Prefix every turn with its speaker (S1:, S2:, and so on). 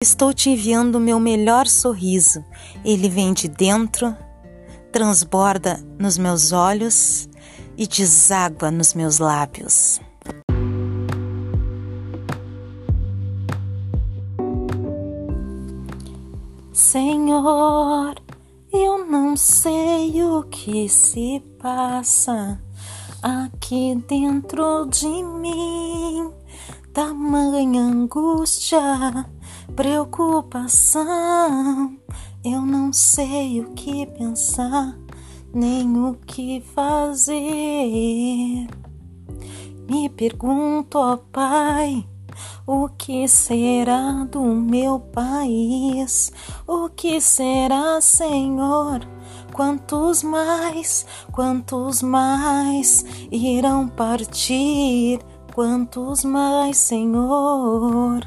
S1: Estou te enviando o meu melhor sorriso. Ele vem de dentro, transborda nos meus olhos e deságua nos meus lábios. Senhor, eu não sei o que se passa aqui dentro de mim. Tamanha angústia, preocupação. Eu não sei o que pensar, nem o que fazer. Me pergunto, ó Pai o que será do meu país? O que será, Senhor? Quantos mais, quantos mais irão partir? Quantos mais, Senhor?